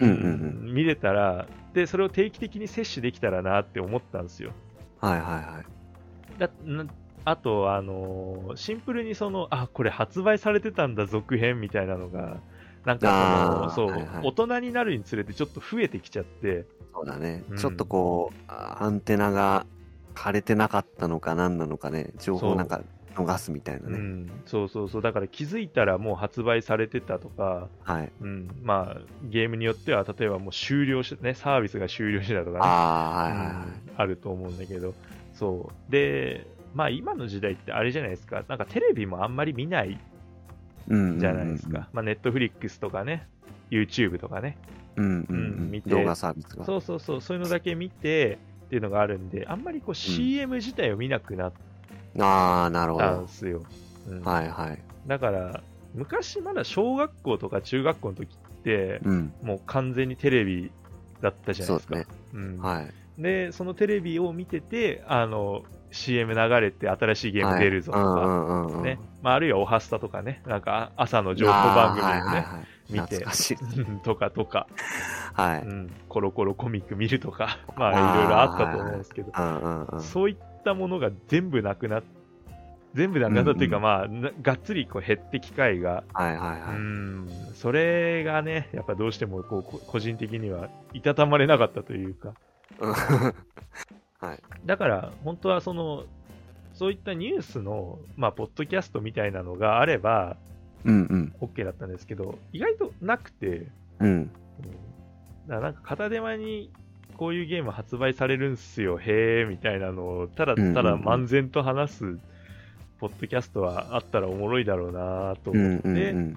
うんうんうん。見れたらでそれを定期的に摂取できたらなって思ったんですよはいはいはい。だなあと、あのーシンプルにそのあこれ発売されてたんだ続編みたいなのがなんかそう、はいはい大人になるにつれてちょっと増えてきちゃってそうだねうん。ちょっとこう、あアンテナが枯れてなかったのか何なのかね、情報をなんか逃すみたいなね。うん、そうそうそう。だから気づいたらもう発売されてたとか、はい。うん、まあゲームによっては例えばもう終了しねサービスが終了してたとかね。ああ、ると思うんだけど。そう。でまあ今の時代ってあれじゃないですか。なんかテレビもあんまり見ないうんじゃないですか、。まあネットフリックスとかね YouTube とかね。うんうんううんん見て。動画サービスが。そうそうそう。そういうのだけ見てっていうのがあるんであんまりこう CM 自体を見なくなっああ、なるほど。すよ、うん。はいはい。だから昔まだ小学校とか中学校の時ってうん。もう完全にテレビだったじゃないですか。そうですね。うん。はい。でそのテレビを見ててあの CM 流れて新しいゲーム出るぞとか、はいうんうまあ、あるいはおはスタとかね。なんか朝の情報番組をね、はいはいはい見て。とかとか、はい。うん、コロコロコミック見るとか。まあいろいろあったと思うんですけど、うんうんうん。そういったものが全部なくなっ全部なくなったっていうか、うんまあながっつりこう減って機会が、はいはいはい。うん。それがねやっぱどうしてもこうこ個人的にはいたたまれなかったというか。うん。はい。だから本当はそのそういったニュースの、まあ、ポッドキャストみたいなのがあれば、うんうん。OK だったんですけど、意外となくて、うん。うんだからなんか片手間にこういうゲーム発売されるんすよ、へーみたいなのをただただ漫然と話すポッドキャストはあったらおもろいだろうなとうん思って、うんうん。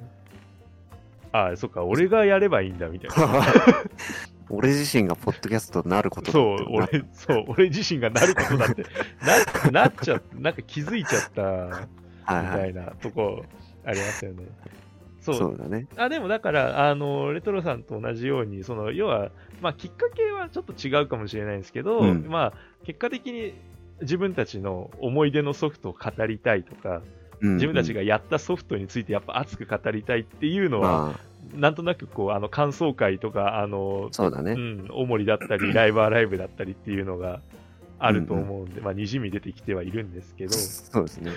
ああ、そっか、俺がやればいいんだみたいな。俺自身がポッドキャストになることだそう俺、そう、俺自身がなることだって、な、なっちゃなんか気づいちゃったはいみはい。たいなとこありますよね。そうそうだね。あでもだから、あのレトロさんと同じように、その要は、まあ、きっかけはちょっと違うかもしれないんですけど、うんまあ、結果的に自分たちの思い出のソフトを語りたいとか、うん自分たちがやったソフトについてやっぱ熱く語りたいっていうのは、まあ、なんとなくこうあの感想会とか、あのそうだね。うん、おもりだったり、ライブアライブだったりっていうのがあると思うんで、まあ、にじみ出てきてはいるんですけど、そうですね。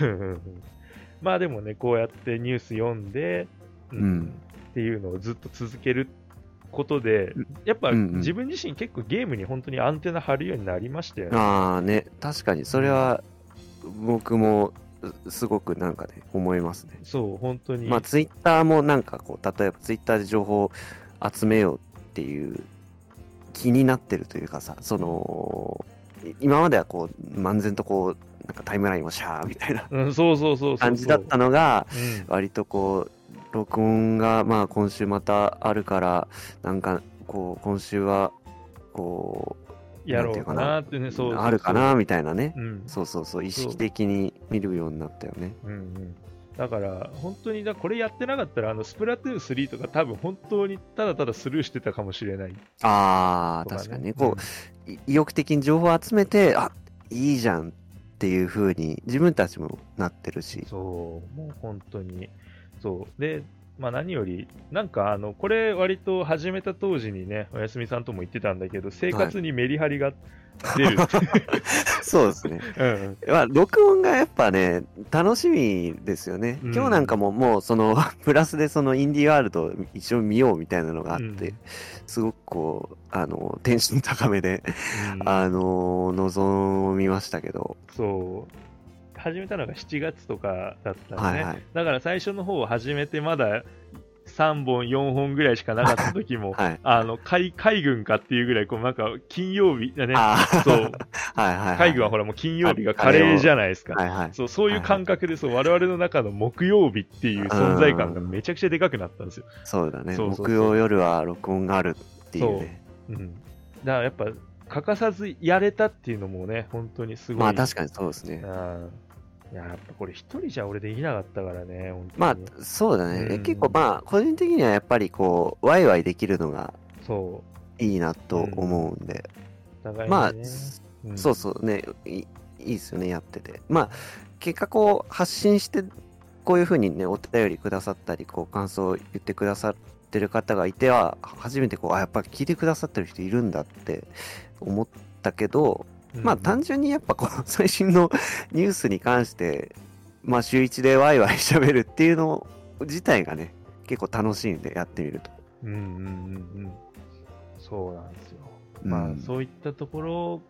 まあでもね、こうやってニュース読んで、うんうんっていうのをずっと続けることでうん、やっぱ自分自身結構ゲームに本当にアンテナ張るようになりましたよね。ああね、確かに、それは僕もうすごくなんかね、思いますね。そう、本当に。まあ、ツイッターもなんかこう、例えばツイッターで情報を集めようっていう気になってるというかさ、その、い今まではこう、漫然とこう、なんかタイムラインをシャーみたいな。感じだったのが、うん割とこう、録音がまあ今週またあるから、なんかこう、今週は、こやろうかなってね、う、そうあるかなみたいなね。うん。そうそうそう、意識的に見るようになったよね。うんうん。だから、本当にだ、これやってなかったら、あの、スプラトゥーン3とか多分本当にただただスルーしてたかもしれない、ああ、確かにね。こう、い意欲的に情報を集めて、あいいじゃんっていう風に自分たちもなってるし。そう、もう本当に。そう。で、まあ何より、なんかあの、これ割と始めた当時にね、おやすみさんとも言ってたんだけど、生活にメリハリが出るって。そうですね。うんうんまあ、録音がやっぱね、楽しみですよね。うん今日なんかももう、その、プラスでそのインディーワールドを一応見ようみたいなのがあって、うんすごくこう、あの、テンション高めで、うんあの、望みましたけど、そう。始めたのが7月とかだったんでね。はいはい。だから最初の方を始めてまだ3本、4本ぐらいしかなかった時も、はい。あの海海軍かっていうぐらい、こうなんか金曜日だね、そう、はいはい、はい。海軍はほらもう金曜日があカレーじゃないですか。はいはい。そうそういう感覚でそう、我々の中の木曜日っていう存在感がめちゃくちゃでかくなったんですよ。そうだね。そうそうそう木曜夜は録音があるっていうね。うん、だからやっぱ欠かさずやれたっていうのもね、本当にすごい。まあ確かにそうですね。うんいややっぱこれ一人じゃ俺できなかったからね、まあそうだね。うん。結構まあ個人的にはやっぱりこう、ワイワイできるのがそいいなと思うんで。う、お互いまあ、にね、ん。そうそうね。い、いいですよね、やってて。まあ、結果こう、発信して、こういうふうにね、お便りくださったり、こう、感想を言ってくださってる方がいては、初めてこう、あ、やっぱり聞いてくださってる人いるんだって思ったけど、うんまあ単純にやっぱこう最新のニュースに関して、まあ週一でワイワイ喋るっていうの自体がね、結構楽しいんでやってみると。うんうんうんうん。そうなんですよ。うんまあ、そういったところ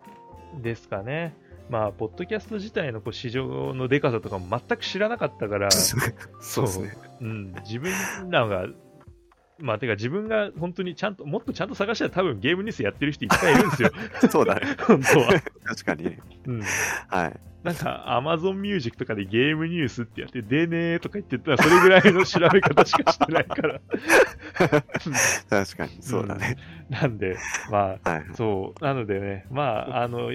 ですかね。まあ、ポッドキャスト自体のこう市場のでかさとかも全く知らなかったから、そうですね。うん、自分らが、まあ、てか自分が本当にちゃんと、もっとちゃんと探したら多分ゲームニュースやってる人いっぱいいるんですよ、そうだね。本当は。確かにね。うん、はい。なんか、Amazon Music とかでゲームニュースってやって、でねーとか言ってたら、それぐらいの調べ方しかしてないから。確かに、そうだね。なんで、まあ、はい。そう、なのでね、まあ、あの、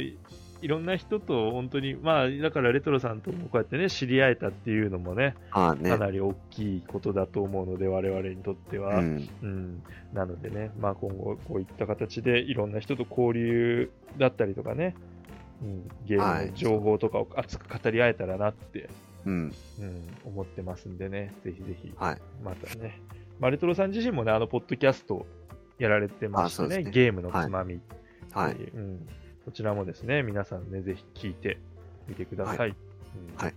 いいろんな人と本当に、まあ、だからレトロさんともこうやってね、知り合えたっていうのもね、ああねか。なり大きいことだと思うので、我々にとっては。うん。うん、なのでね、まあ、今後こういった形でいろんな人と交流だったりとかね、うん、ゲームの情報とかを熱く語り合えたらなって、うん。うん、思ってますんでね、ぜひぜひ、はい。またね、まあ、レトロさん自身もね、あの、ポッドキャストやられてましてね、ねゲームのつまみ、はい。うん、こちらもですね、皆さんね、ぜひ聞いてみてください。はうん。はい。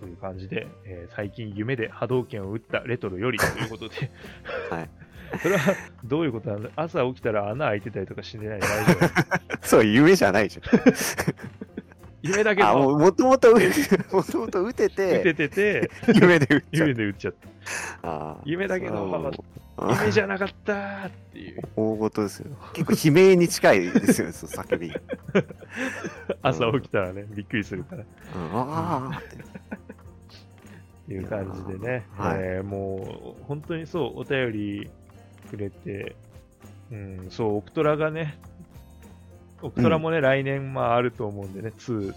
という感じで、えー最近夢で波動拳を打ったレトロよりということで、はい。それはどういうことなの？朝起きたら穴開いてたりとかしてない？大丈夫？そう、夢じゃないじゃん。あ、夢だけど、もともと、もともと打て打てて、てて、夢で打っちゃう。夢で打っちゃった。夢だけど、それはもう夢じゃなかったーっていう。大事ですよ。結構悲鳴に近いですよ、そう叫びが。朝起きたらね、びっくりするから。うん、ああって。いう感じでね、はいえーもう本当にそう、お便りくれて、うん、そう、オクトラがね、オクトラもね、来年まああると思うんでね、2、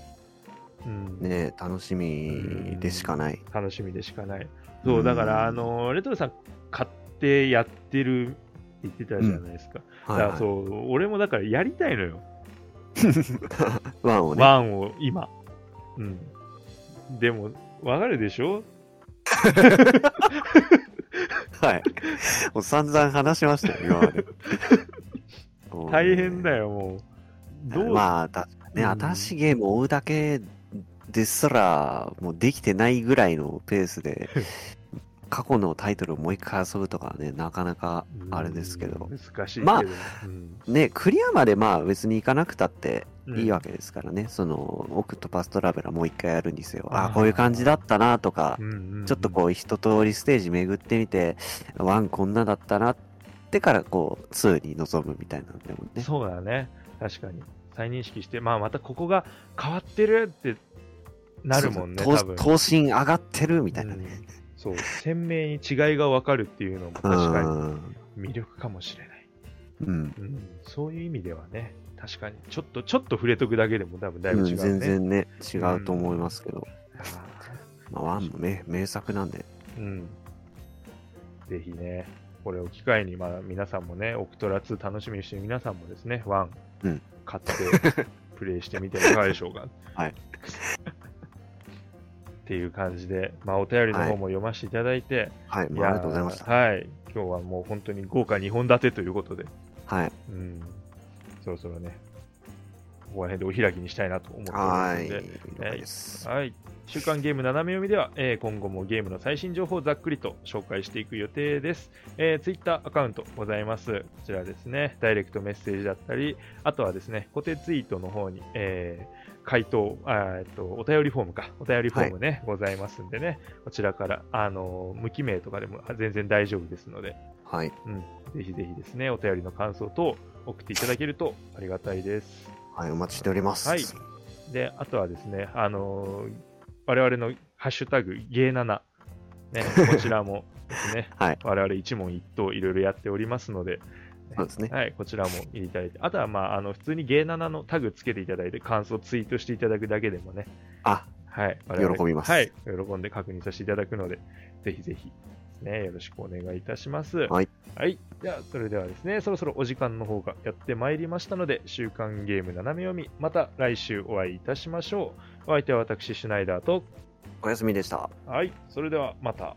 うん、ね楽しみでしかない。楽しみでしかない。そう、だから、あの、レトロさん買ってやってるって言ってたじゃないですか。はい、だからはい。そう、俺もだからやりたいのよ。ワンをね。ワンを今。うん。でも、わかるでしょ？はい。もう散々話しましたよ、今まで。大変だよ、もう。どう、まあ、確かにね、うん新しいゲームを追うだけですら、もうできてないぐらいのペースで、過去のタイトルをもう一回遊ぶとかね、なかなかあれですけどうん。難しい。まあうんね、クリアまでまあ別に行かなくたってうんいいわけですからね、その、オクトパストラベラーもう一回やるにせよ、ああこういう感じだったなとかう、んうんちょっとこう一通りステージ巡ってみて、 One こんなだったなってからこう、 Two に臨むみたいなのでもね。そうだね。確かに。再認識して、まあ、またここが変わってるってなるもんね、多分。頭身上がってるみたいなね。うんそう、鮮明に違いが分かるっていうのも確かに魅力かもしれない。うん。うん。うん、そういう意味ではね、確かに、ちょっと、ちょっと触れとくだけでも多分だいぶ違うね。全然ね、違うと思いますけど、あまあ、ワンもね、名作なんで、ーうん。ぜひね、これを機会に、まあ、皆さんもね、オクトラ2楽しみにしてる皆さんもですね、ワン、うん買って、プレイしてみてはいかがでしょうか。はい。っていう感じで、まあ、お便りの方も読ませていただいて、はい、まいやーあありがとうございました。はい。今日はもう本当に豪華2本立てということで、はい。うん。そろそろね、ここら辺でお開きにしたいなと思っておりまはい。すので、了解です。はい。週刊ゲーム斜め読みでは、えー今後もゲームの最新情報をざっくりと紹介していく予定です。えー、ツイッターアカウントございます。こちらですね、ダイレクトメッセージだったり、あとはですね、固定ツイートの方に、えー回答えっと、お便りフォームか、お便りフォームね、ございますんでね、こちらから、あのー無記名とかでも全然大丈夫ですので、はい。うん、ぜひぜひですね、お便りの感想等送っていただけるとありがたいです。はい、お待ちしております。はい。で、あとはですね、あのー我々のハッシュタグ、ゲーナナ、ね、こちらもですね、はい。我々一問一答いろいろやっておりますので、そうですね。はい、こちらも入れていただいて、あとは、まあ、あの普通にゲーナナのタグつけていただいて、感想ツイートしていただくだけでもね、あ、はい、喜びます。はい、喜んで確認させていただくので、ぜひぜひですね、よろしくお願いいたします。はい。はい。では、それではですね、そろそろお時間の方がやってまいりましたので、週刊ゲーム斜め読み、また来週お会いいたしましょう。お相手は私、シュナイダーと、おやすみでした。はい、それではまた。